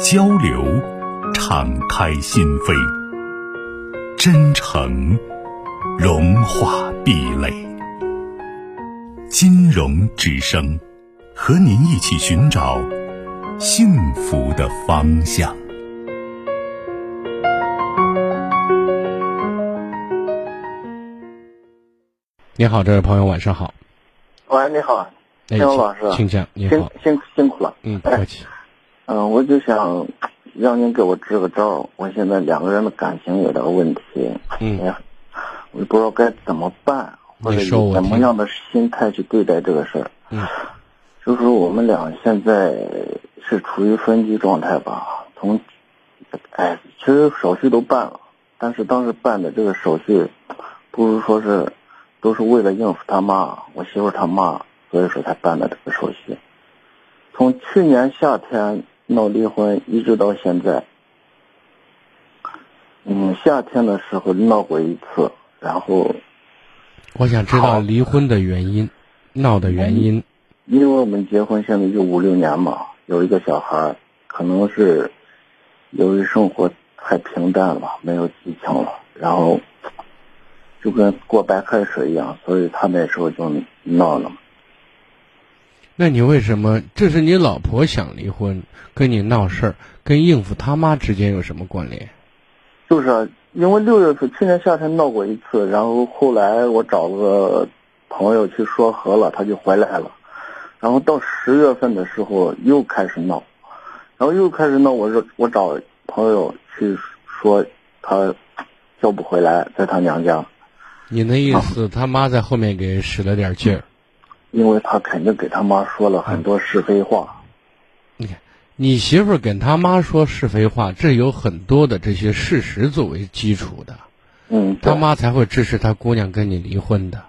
交流，敞开心扉；真诚，融化壁垒。金融之声，和您一起寻找幸福的方向。你好，这位朋友，晚上好。喂，你好，金融老师，请讲。你好，辛苦辛苦了。嗯，不客气。嗯，我就想让您给我支个招。我现在两个人的感情有点问题，嗯，我不知道该怎么办，或者以怎么样的心态去对待这个事儿。嗯，就是我们俩现在是处于分居状态吧？从，哎，其实手续都办了，但是当时办的这个手续，不如说是都是为了应付他妈，我媳妇他妈，所以说才办的这个手续。从去年夏天。闹离婚一直到现在，嗯，夏天的时候闹过一次，然后，我想知道离婚的原因，闹的原因。因为我们结婚现在就五六年嘛，有一个小孩，可能是由于生活太平淡了，没有激情了，然后就跟过白开水一样，所以他那时候就闹了。那你为什么？这是你老婆想离婚，跟你闹事儿，跟应付他妈之间有什么关联？就是因为六月份去年夏天闹过一次，然后后来我找个朋友去说和了，他就回来了。然后到十月份的时候又开始闹，然后又开始闹，我说我找朋友去说他叫不回来，在他娘家。你那意思，他妈在后面给使了点劲儿。因为他肯定给他妈说了很多是非话。你看，你媳妇儿跟他妈说是非话，这有很多的这些事实作为基础的。嗯。他妈才会支持他姑娘跟你离婚的。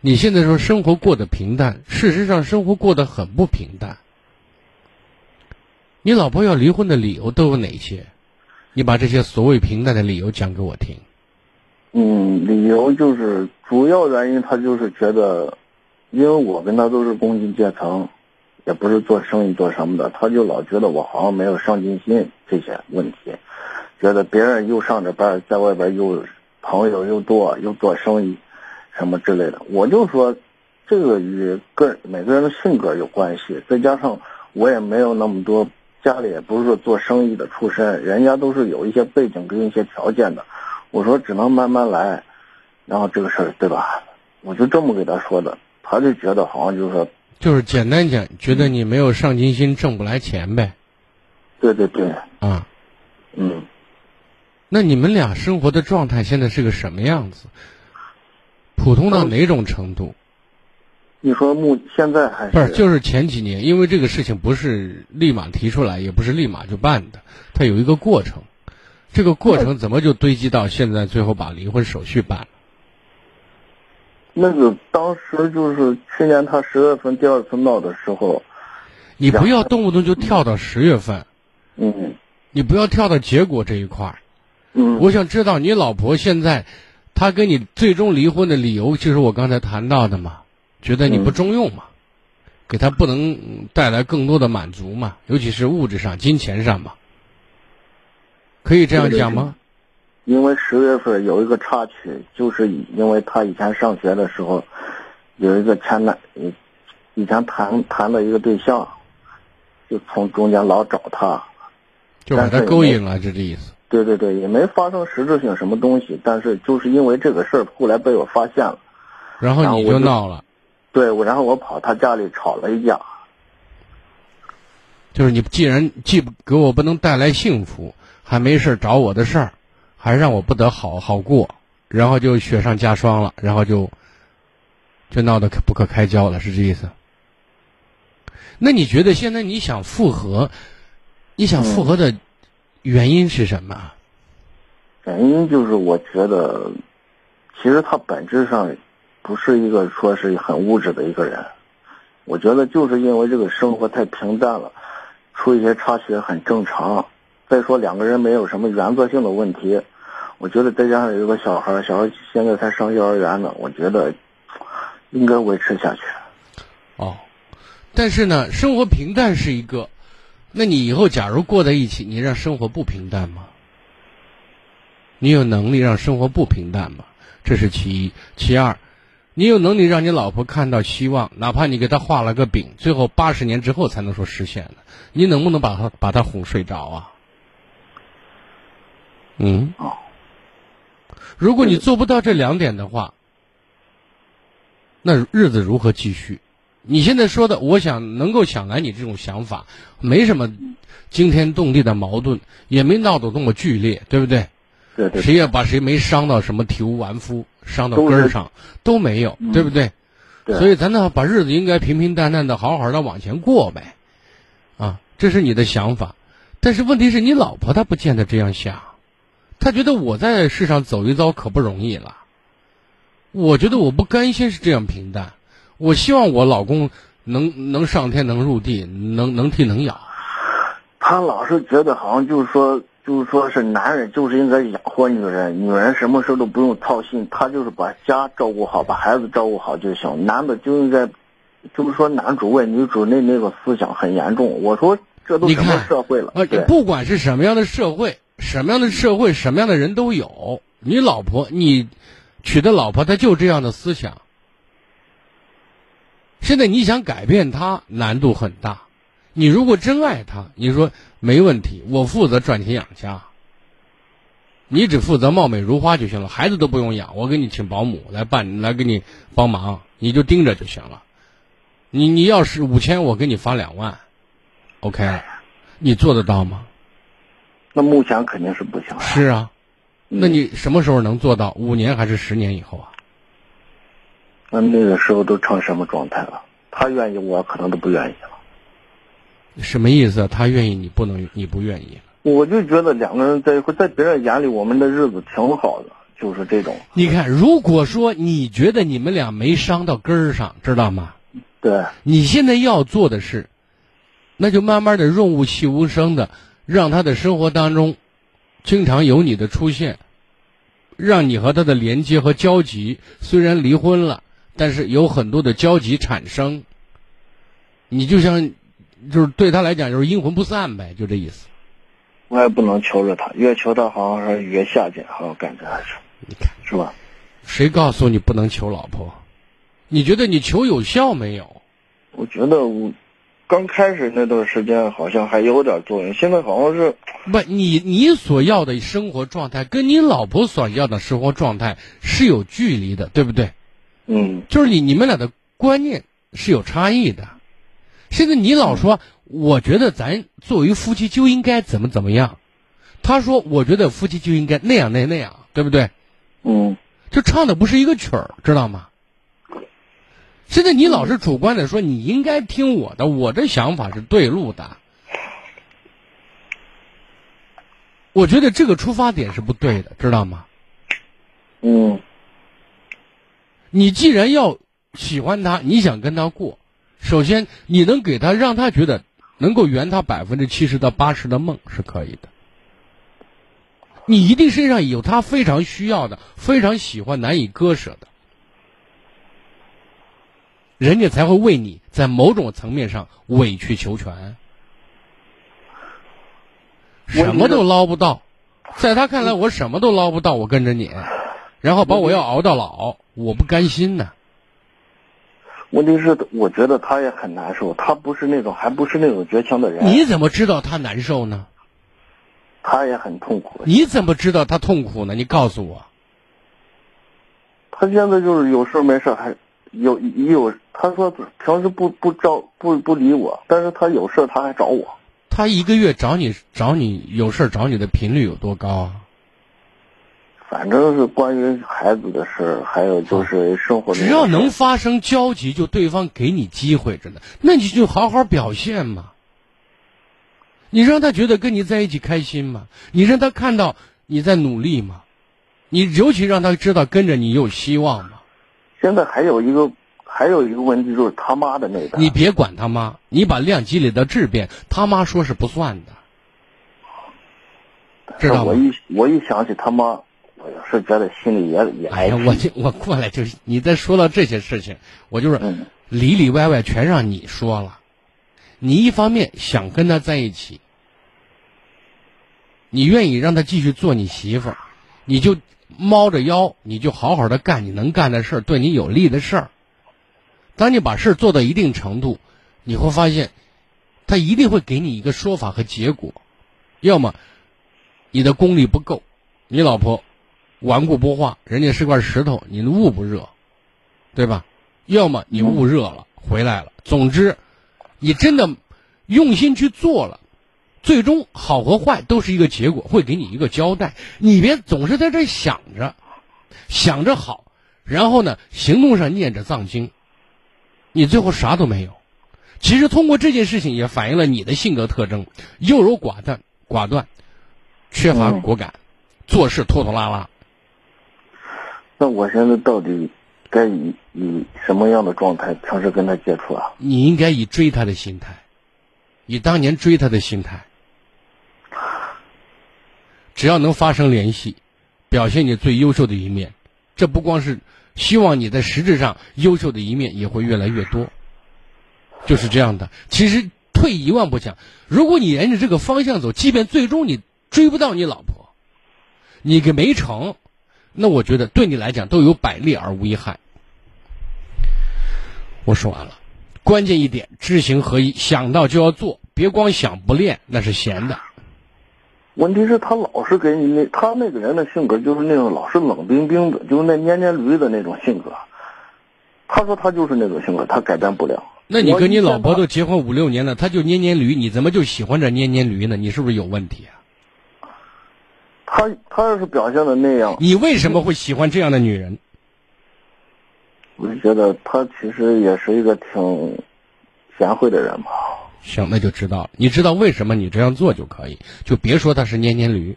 你现在说生活过得平淡，事实上生活过得很不平淡。你老婆要离婚的理由都有哪些？你把这些所谓平淡的理由讲给我听。嗯，理由就是主要原因，他就是觉得。因为我跟他都是工薪阶层，也不是做生意做什么的，他就老觉得我好像没有上进心这些问题，觉得别人又上着班，在外边又朋友又多，又做生意，什么之类的。我就说，这个与个每个人的性格有关系，再加上我也没有那么多，家里也不是说做生意的出身，人家都是有一些背景跟一些条件的。我说只能慢慢来，然后这个事儿对吧？我就这么给他说的。他就觉得好像就是说，就是简单讲，觉得你没有上进心，挣不来钱呗。对对对。啊，嗯。那你们俩生活的状态现在是个什么样子？普通到哪种程度？你说目现在还是？不是，就是前几年，因为这个事情不是立马提出来，也不是立马就办的，它有一个过程。这个过程怎么就堆积到现在，最后把离婚手续办了？那个当时就是去年他十月份第二次闹的时候，你不要动不动就跳到十月份，嗯，你不要跳到结果这一块儿，嗯，我想知道你老婆现在，她跟你最终离婚的理由就是我刚才谈到的嘛，觉得你不中用嘛，给她不能带来更多的满足嘛，尤其是物质上、金钱上嘛，可以这样讲吗？因为十月份有一个插曲，就是因为他以前上学的时候，有一个前男，以前谈谈的一个对象，就从中间老找他，就把他勾引了，这这意思。对对对，也没发生实质性什么东西，但是就是因为这个事儿，后来被我发现了，然后你就闹了。对，我然后我跑他家里吵了一架。就是你既然既给我不能带来幸福，还没事找我的事儿。还让我不得好好过，然后就雪上加霜了，然后就就闹得可不可开交了，是这意思？那你觉得现在你想复合，你想复合的原因是什么？原因就是我觉得，其实他本质上不是一个说是很物质的一个人。我觉得就是因为这个生活太平淡了，出一些插曲很正常。再说两个人没有什么原则性的问题，我觉得再加上有个小孩，小孩现在才上幼儿园呢，我觉得应该维持下去。哦，但是呢，生活平淡是一个，那你以后假如过在一起，你让生活不平淡吗？你有能力让生活不平淡吗？这是其一，其二，你有能力让你老婆看到希望，哪怕你给她画了个饼，最后八十年之后才能说实现的，你能不能把她把她哄睡着啊？嗯，哦，如果你做不到这两点的话，那日子如何继续？你现在说的，我想能够想来你这种想法，没什么惊天动地的矛盾，也没闹得那么剧烈，对不对？对对，谁也把谁没伤到什么体无完肤，伤到根儿上都没有，对不对？对所以咱呢，把日子应该平平淡淡的、好好的往前过呗，啊，这是你的想法。但是问题是你老婆她不见得这样想，她觉得我在世上走一遭可不容易了。我觉得我不甘心是这样平淡，我希望我老公能能上天能入地，能能踢能咬。他老是觉得好像就是说，就是说是男人就是应该养活女人，女人什么事都不用操心，他就是把家照顾好，把孩子照顾好就行。男的就应该，就是说男主外女主内那个思想很严重。我说这都你什么看社会了？呃对，不管是什么样的社会，什么样的社会，什么样的人都有。你老婆，你娶的老婆，她就这样的思想。现在你想改变她，难度很大。你如果真爱她，你说没问题，我负责赚钱养家，你只负责貌美如花就行了，孩子都不用养，我给你请保姆来办，来给你帮忙，你就盯着就行了。你你要是五千，我给你发两万，OK 了，你做得到吗？那目前肯定是不行。是啊，嗯那你什么时候能做到？五年还是十年以后啊？那那个时候都成什么状态了？他愿意，我可能都不愿意了。什么意思？他愿意，你不能，你不愿意。我就觉得两个人在一块，在别人眼里我们的日子挺好的，就是这种。你看，如果说你觉得你们俩没伤到根儿上，知道吗？对，你现在要做的是，那就慢慢的润物细无声的，让他的生活当中，经常有你的出现，让你和他的连接和交集，虽然离婚了，但是有很多的交集产生。你就像，就是对他来讲就是阴魂不散呗，就这意思。我也不能求着他，越求他好像是越下贱，好像感觉还是，你看，是吧？谁告诉你不能求老婆？你觉得你求有效没有？我觉得我刚开始那段时间好像还有点作用，现在好像是不，你你所要的生活状态跟你老婆所要的生活状态是有距离的，对不对？嗯就是你你们俩的观念是有差异的。现在你老说，我觉得咱作为夫妻就应该怎么怎么样，他说我觉得夫妻就应该那样那那样，对不对？嗯就唱的不是一个曲儿，知道吗？现在你老是主观的说你应该听我的，我的想法是对路的。我觉得这个出发点是不对的，知道吗？嗯你既然要喜欢他，你想跟他过，首先你能给他让他觉得能够圆他百分之七十到八十的梦是可以的。你一定身上有他非常需要的、非常喜欢、难以割舍的，人家才会为你在某种层面上委曲求全。什么都捞不到，在他看来我什么都捞不到，我跟着你，然后把我要熬到老，我不甘心呢。问题是，我觉得他也很难受，他不是那种，还不是那种绝情的人，你怎么知道他难受呢？他也很痛苦。你怎么知道他痛苦呢？你告诉我。他现在就是有事没事还有也有，他说平时不不招不不理我，但是他有事他还找我。他一个月找你找你有事找你的频率有多高啊？反正是关于孩子的事儿，还有就是生活。只要能发生交集，就对方给你机会着呢，那你就好好表现嘛。你让他觉得跟你在一起开心嘛？你让他看到你在努力嘛？你尤其让他知道跟着你有希望吗？现在还有一个还有一个问题就是他妈的那个，你别管他妈，你把量积累到质变，他妈说是不算的，知道吗我？一我一想起他妈，我是觉得心里也也哎呀，我就我过来就是你再说到这些事情，我就是嗯里里外外全让你说了。你一方面想跟他在一起，你愿意让他继续做你媳妇儿，你就猫着腰，你就好好的干你能干的事儿，对你有利的事儿。当你把事儿做到一定程度，你会发现，他一定会给你一个说法和结果，要么你的功力不够，你老婆顽固不化，人家是块石头，你捂不热，对吧？要么你捂热了，回来了。总之，你真的用心去做了，最终好和坏都是一个结果，会给你一个交代。你别总是在这想着，想着好，然后呢，行动上念着藏经，你最后啥都没有。其实通过这件事情也反映了你的性格特征：优柔寡断、寡断，缺乏嗯果敢，做事拖拖拉拉。那我现在到底该以以什么样的状态尝试跟他接触啊？你应该以追他的心态，以当年追他的心态，只要能发生联系，表现你最优秀的一面，这不光是希望你在实质上优秀的一面也会越来越多，就是这样的。其实退一万步讲，如果你沿着这个方向走，即便最终你追不到你老婆，你给没成，那我觉得对你来讲都有百利而无一害。我说完了，关键一点，知行合一，想到就要做，别光想不练，那是闲的。问题是，他老是给你那他那个人的性格就是那种老是冷冰冰的，就是那蔫蔫驴的那种性格。他说他就是那种性格，他改变不了。那你跟你老婆都结婚五六年了，他就黏黏驴，你怎么就喜欢这蔫蔫驴呢？你是不是有问题啊？他他要是表现的那样，你为什么会喜欢这样的女人？我就觉得他其实也是一个挺贤惠的人吧。行，那就知道了。你知道为什么你这样做就可以，就别说他是黏黏驴。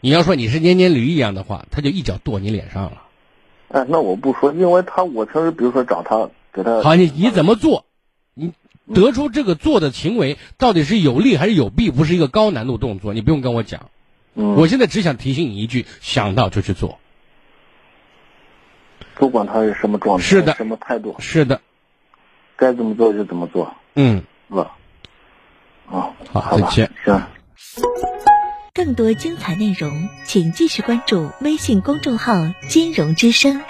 你要说你是黏黏驴一样的话，他就一脚跺你脸上了。哎，那我不说，因为他我平时比如说找他给他好，你你怎么做？你得出这个做的行为到底是有利还是有弊，不是一个高难度动作，你不用跟我讲。嗯，我现在只想提醒你一句：想到就去做。不管他是什么状态，是的什么态度，是的，该怎么做就怎么做，嗯，是好好吧再见。行。更多精彩内容，请继续关注微信公众号“金融之声”。